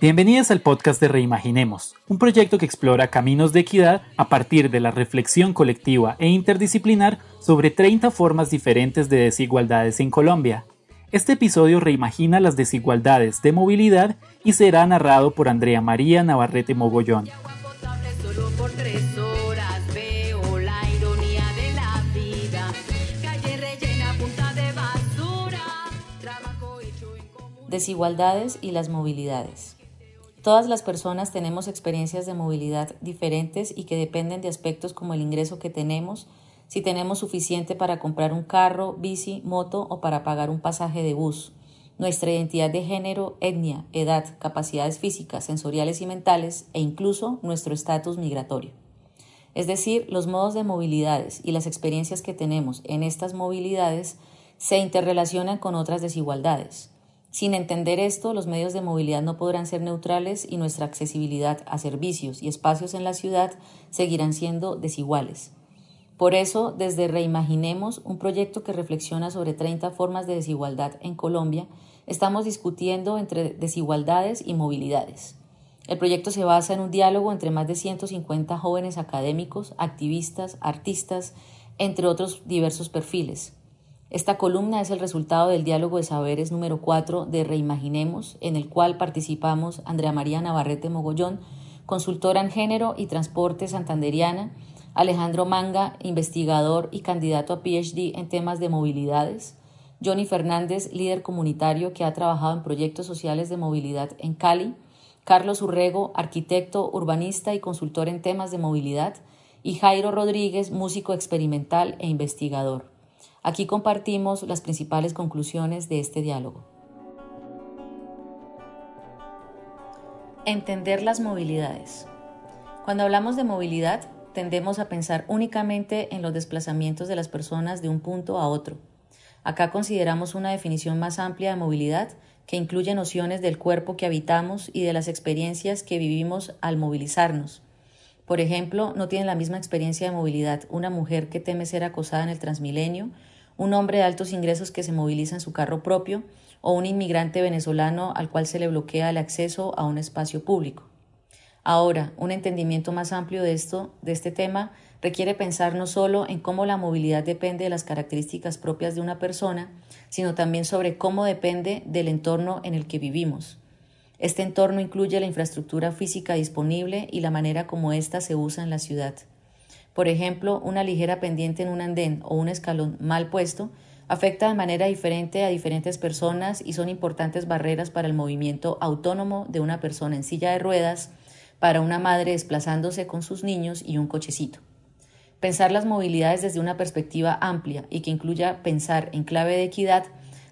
Bienvenidas al podcast de Reimaginemos, un proyecto que explora caminos de equidad a partir de la reflexión colectiva e interdisciplinar sobre 30 formas diferentes de desigualdades en Colombia. Este episodio reimagina las desigualdades de movilidad y será narrado por Andrea María Navarrete Mogollón. Desigualdades y las movilidades. Todas las personas tenemos experiencias de movilidad diferentes y que dependen de aspectos como el ingreso que tenemos, si tenemos suficiente para comprar un carro, bici, moto o para pagar un pasaje de bus, nuestra identidad de género, etnia, edad, capacidades físicas, sensoriales y mentales e incluso nuestro estatus migratorio. Es decir, los modos de movilidades y las experiencias que tenemos en estas movilidades se interrelacionan con otras desigualdades. Sin entender esto, los medios de movilidad no podrán ser neutrales y nuestra accesibilidad a servicios y espacios en la ciudad seguirán siendo desiguales. Por eso, desde Reimaginemos, un proyecto que reflexiona sobre 30 formas de desigualdad en Colombia, estamos discutiendo entre desigualdades y movilidades. El proyecto se basa en un diálogo entre más de 150 jóvenes académicos, activistas, artistas, entre otros diversos perfiles. Esta columna es el resultado del diálogo de saberes número 4 de Reimaginemos, en el cual participamos Andrea María Navarrete Mogollón, consultora en género y transporte santanderiana, Alejandro Manga, investigador y candidato a PhD en temas de movilidades, Johnny Fernández, líder comunitario que ha trabajado en proyectos sociales de movilidad en Cali, Carlos Urrego, arquitecto, urbanista y consultor en temas de movilidad, y Jairo Rodríguez, músico experimental e investigador. Aquí compartimos las principales conclusiones de este diálogo. Entender las movilidades. Cuando hablamos de movilidad, tendemos a pensar únicamente en los desplazamientos de las personas de un punto a otro. Acá consideramos una definición más amplia de movilidad que incluye nociones del cuerpo que habitamos y de las experiencias que vivimos al movilizarnos. Por ejemplo, no tiene la misma experiencia de movilidad una mujer que teme ser acosada en el Transmilenio, un hombre de altos ingresos que se moviliza en su carro propio o un inmigrante venezolano al cual se le bloquea el acceso a un espacio público. Ahora, un entendimiento más amplio de esto, de este tema, requiere pensar no solo en cómo la movilidad depende de las características propias de una persona, sino también sobre cómo depende del entorno en el que vivimos. Este entorno incluye la infraestructura física disponible y la manera como ésta se usa en la ciudad. Por ejemplo, una ligera pendiente en un andén o un escalón mal puesto afecta de manera diferente a diferentes personas y son importantes barreras para el movimiento autónomo de una persona en silla de ruedas, para una madre desplazándose con sus niños y un cochecito. Pensar las movilidades desde una perspectiva amplia y que incluya pensar en clave de equidad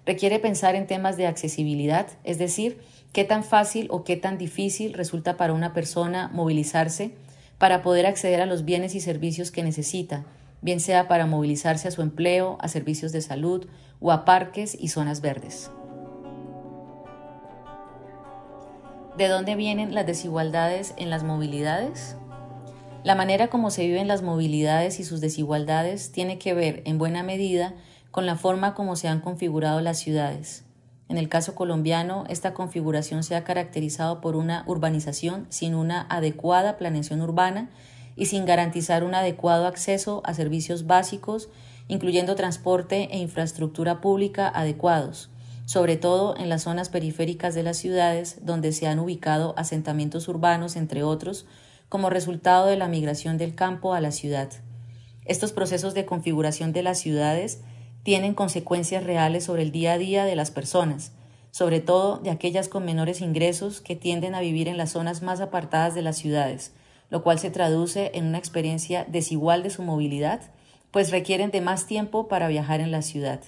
requiere pensar en temas de accesibilidad, es decir, qué tan fácil o qué tan difícil resulta para una persona movilizarse para poder acceder a los bienes y servicios que necesita, bien sea para movilizarse a su empleo, a servicios de salud o a parques y zonas verdes. ¿De dónde vienen las desigualdades en las movilidades? La manera como se viven las movilidades y sus desigualdades tiene que ver, en buena medida, con la forma como se han configurado las ciudades. En el caso colombiano, esta configuración se ha caracterizado por una urbanización sin una adecuada planeación urbana y sin garantizar un adecuado acceso a servicios básicos, incluyendo transporte e infraestructura pública adecuados, sobre todo en las zonas periféricas de las ciudades donde se han ubicado asentamientos urbanos, entre otros, como resultado de la migración del campo a la ciudad. Estos procesos de configuración de las ciudades tienen consecuencias reales sobre el día a día de las personas, sobre todo de aquellas con menores ingresos que tienden a vivir en las zonas más apartadas de las ciudades, lo cual se traduce en una experiencia desigual de su movilidad, pues requieren de más tiempo para viajar en la ciudad.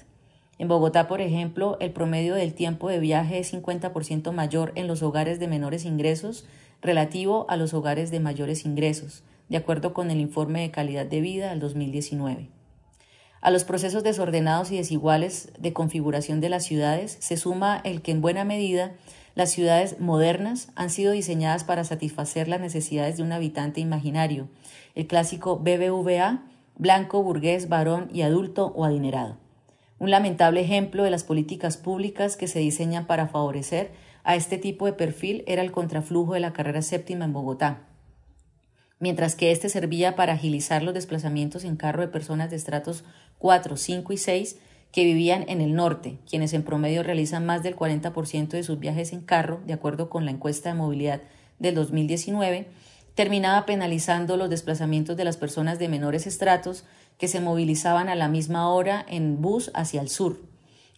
En Bogotá, por ejemplo, el promedio del tiempo de viaje es 50% mayor en los hogares de menores ingresos relativo a los hogares de mayores ingresos, de acuerdo con el informe de calidad de vida del 2019. A los procesos desordenados y desiguales de configuración de las ciudades se suma el que en buena medida las ciudades modernas han sido diseñadas para satisfacer las necesidades de un habitante imaginario, el clásico BBVA, blanco, burgués, varón y adulto o adinerado. Un lamentable ejemplo de las políticas públicas que se diseñan para favorecer a este tipo de perfil era el contraflujo de la carrera séptima en Bogotá. Mientras que este servía para agilizar los desplazamientos en carro de personas de estratos 4, 5 y 6 que vivían en el norte, quienes en promedio realizan más del 40% de sus viajes en carro, de acuerdo con la encuesta de movilidad del 2019, terminaba penalizando los desplazamientos de las personas de menores estratos que se movilizaban a la misma hora en bus hacia el sur.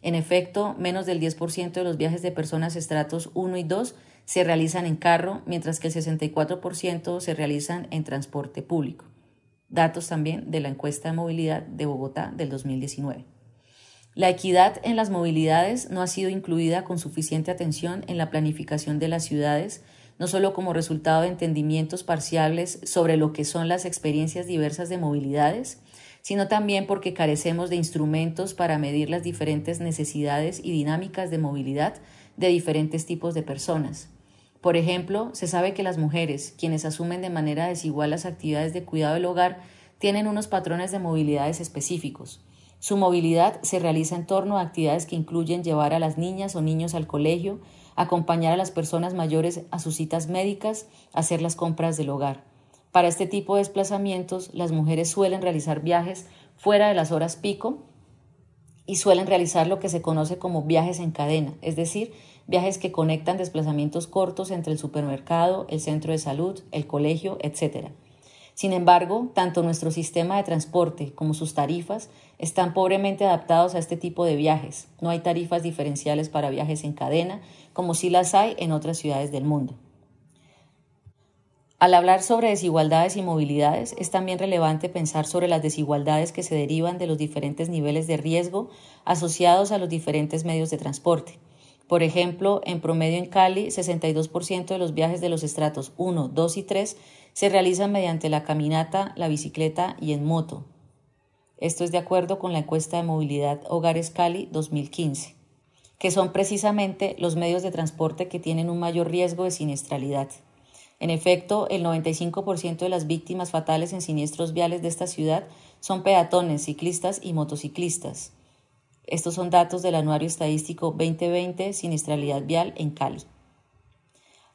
En efecto, menos del 10% de los viajes de personas estratos 1 y 2 se realizan en carro, mientras que el 64% se realizan en transporte público. Datos también de la encuesta de movilidad de Bogotá del 2019. La equidad en las movilidades no ha sido incluida con suficiente atención en la planificación de las ciudades, no solo como resultado de entendimientos parciales sobre lo que son las experiencias diversas de movilidades, sino también porque carecemos de instrumentos para medir las diferentes necesidades y dinámicas de movilidad de diferentes tipos de personas. Por ejemplo, se sabe que las mujeres, quienes asumen de manera desigual las actividades de cuidado del hogar, tienen unos patrones de movilidades específicos. Su movilidad se realiza en torno a actividades que incluyen llevar a las niñas o niños al colegio, acompañar a las personas mayores a sus citas médicas, hacer las compras del hogar. Para este tipo de desplazamientos, las mujeres suelen realizar viajes fuera de las horas pico y suelen realizar lo que se conoce como viajes en cadena, es decir, viajes que conectan desplazamientos cortos entre el supermercado, el centro de salud, el colegio, etc. Sin embargo, tanto nuestro sistema de transporte como sus tarifas están pobremente adaptados a este tipo de viajes. No hay tarifas diferenciales para viajes en cadena, como sí las hay en otras ciudades del mundo. Al hablar sobre desigualdades y movilidades, es también relevante pensar sobre las desigualdades que se derivan de los diferentes niveles de riesgo asociados a los diferentes medios de transporte. Por ejemplo, en promedio en Cali, 62% de los viajes de los estratos 1, 2 y 3 se realizan mediante la caminata, la bicicleta y en moto. Esto es de acuerdo con la encuesta de movilidad Hogares Cali 2015, que son precisamente los medios de transporte que tienen un mayor riesgo de siniestralidad. En efecto, el 95% de las víctimas fatales en siniestros viales de esta ciudad son peatones, ciclistas y motociclistas. Estos son datos del Anuario Estadístico 2020 Siniestralidad Vial en Cali.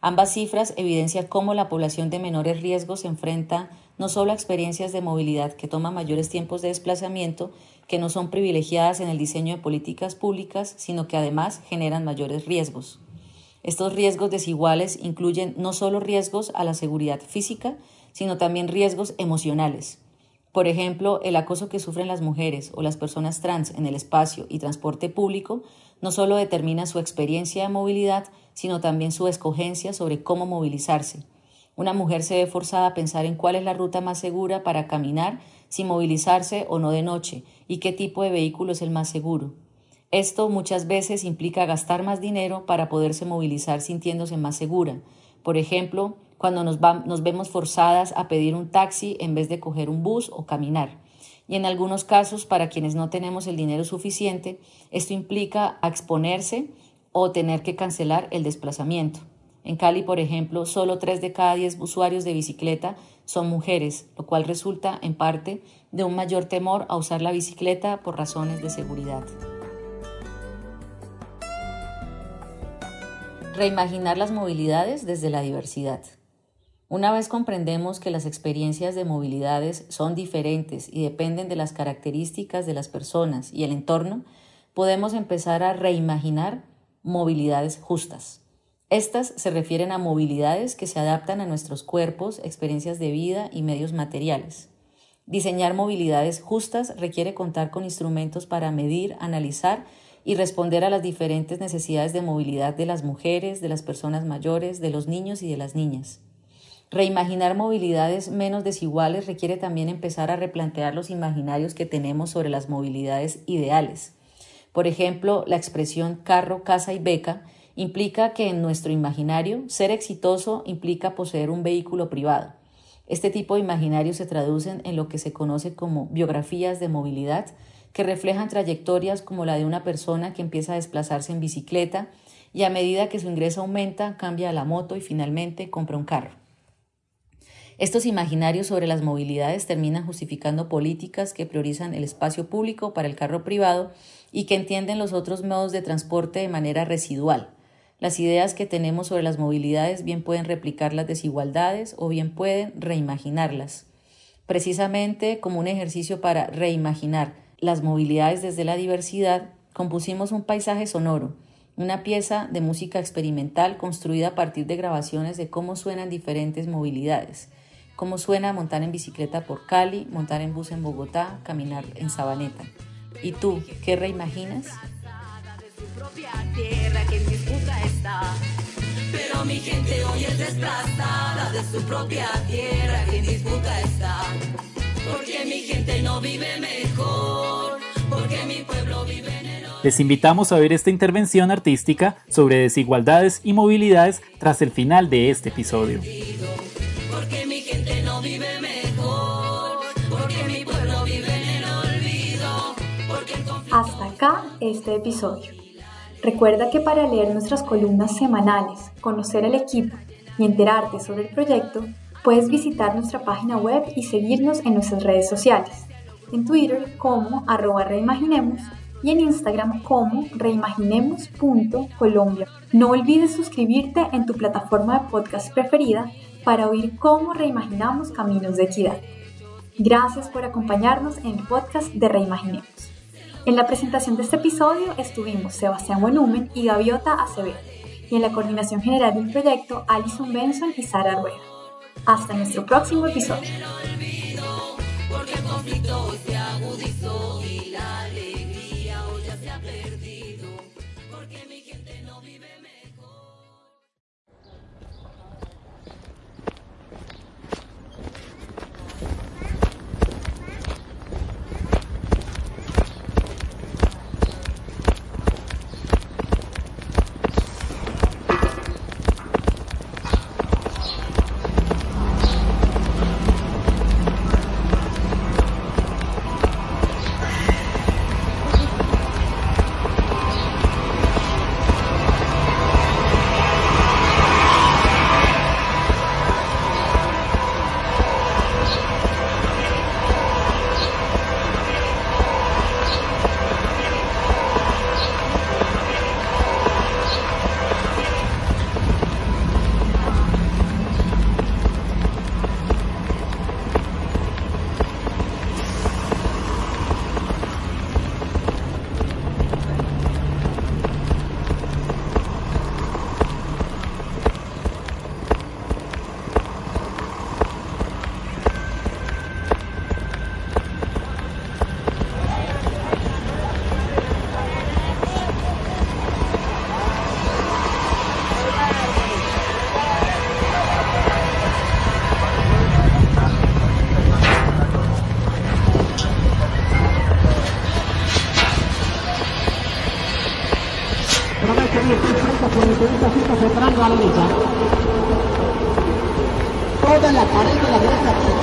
Ambas cifras evidencian cómo la población de menores riesgos se enfrenta no solo a experiencias de movilidad que toman mayores tiempos de desplazamiento, que no son privilegiadas en el diseño de políticas públicas, sino que además generan mayores riesgos. Estos riesgos desiguales incluyen no solo riesgos a la seguridad física, sino también riesgos emocionales. Por ejemplo, el acoso que sufren las mujeres o las personas trans en el espacio y transporte público no solo determina su experiencia de movilidad, sino también su escogencia sobre cómo movilizarse. Una mujer se ve forzada a pensar en cuál es la ruta más segura para caminar, sin movilizarse o no de noche, y qué tipo de vehículo es el más seguro. Esto muchas veces implica gastar más dinero para poderse movilizar sintiéndose más segura. Por ejemplo, cuando nos, nos, vemos forzadas a pedir un taxi en vez de coger un bus o caminar. Y en algunos casos, para quienes no tenemos el dinero suficiente, esto implica exponerse o tener que cancelar el desplazamiento. En Cali, por ejemplo, solo 3 de cada 10 usuarios de bicicleta son mujeres, lo cual resulta en parte de un mayor temor a usar la bicicleta por razones de seguridad. Reimaginar las movilidades desde la diversidad. Una vez comprendemos que las experiencias de movilidades son diferentes y dependen de las características de las personas y el entorno, podemos empezar a reimaginar movilidades justas. Estas se refieren a movilidades que se adaptan a nuestros cuerpos, experiencias de vida y medios materiales. Diseñar movilidades justas requiere contar con instrumentos para medir, analizar y responder a las diferentes necesidades de movilidad de las mujeres, de las personas mayores, de los niños y de las niñas. Reimaginar movilidades menos desiguales requiere también empezar a replantear los imaginarios que tenemos sobre las movilidades ideales. Por ejemplo, la expresión carro, casa y beca implica que en nuestro imaginario ser exitoso implica poseer un vehículo privado. Este tipo de imaginarios se traducen en lo que se conoce como biografías de movilidad, que reflejan trayectorias como la de una persona que empieza a desplazarse en bicicleta y a medida que su ingreso aumenta cambia a la moto y finalmente compra un carro. Estos imaginarios sobre las movilidades terminan justificando políticas que priorizan el espacio público para el carro privado y que entienden los otros modos de transporte de manera residual. Las ideas que tenemos sobre las movilidades bien pueden replicar las desigualdades o bien pueden reimaginarlas. Precisamente como un ejercicio para reimaginar las movilidades desde la diversidad, compusimos un paisaje sonoro, una pieza de música experimental construida a partir de grabaciones de cómo suenan diferentes movilidades cómo suena montar en bicicleta por Cali, montar en bus en Bogotá, caminar en Sabaneta. ¿Y tú, qué reimaginas? Pero mi gente hoy es desplazada de su propia tierra, quien disputa está. Porque mi gente no vive mejor, porque mi pueblo vive en el... Les invitamos a ver esta intervención artística sobre desigualdades y movilidades tras el final de este episodio. Hasta acá este episodio. Recuerda que para leer nuestras columnas semanales, conocer el equipo y enterarte sobre el proyecto, puedes visitar nuestra página web y seguirnos en nuestras redes sociales. En Twitter como arroba reimaginemos y en Instagram como reimaginemos.colombia. No olvides suscribirte en tu plataforma de podcast preferida para oír cómo reimaginamos caminos de equidad. Gracias por acompañarnos en el podcast de Reimaginemos. En la presentación de este episodio estuvimos Sebastián Buenumen y Gaviota Acevedo, y en la coordinación general del proyecto Alison Benson y Sara Rueda. Hasta nuestro próximo episodio. La pared de la derecha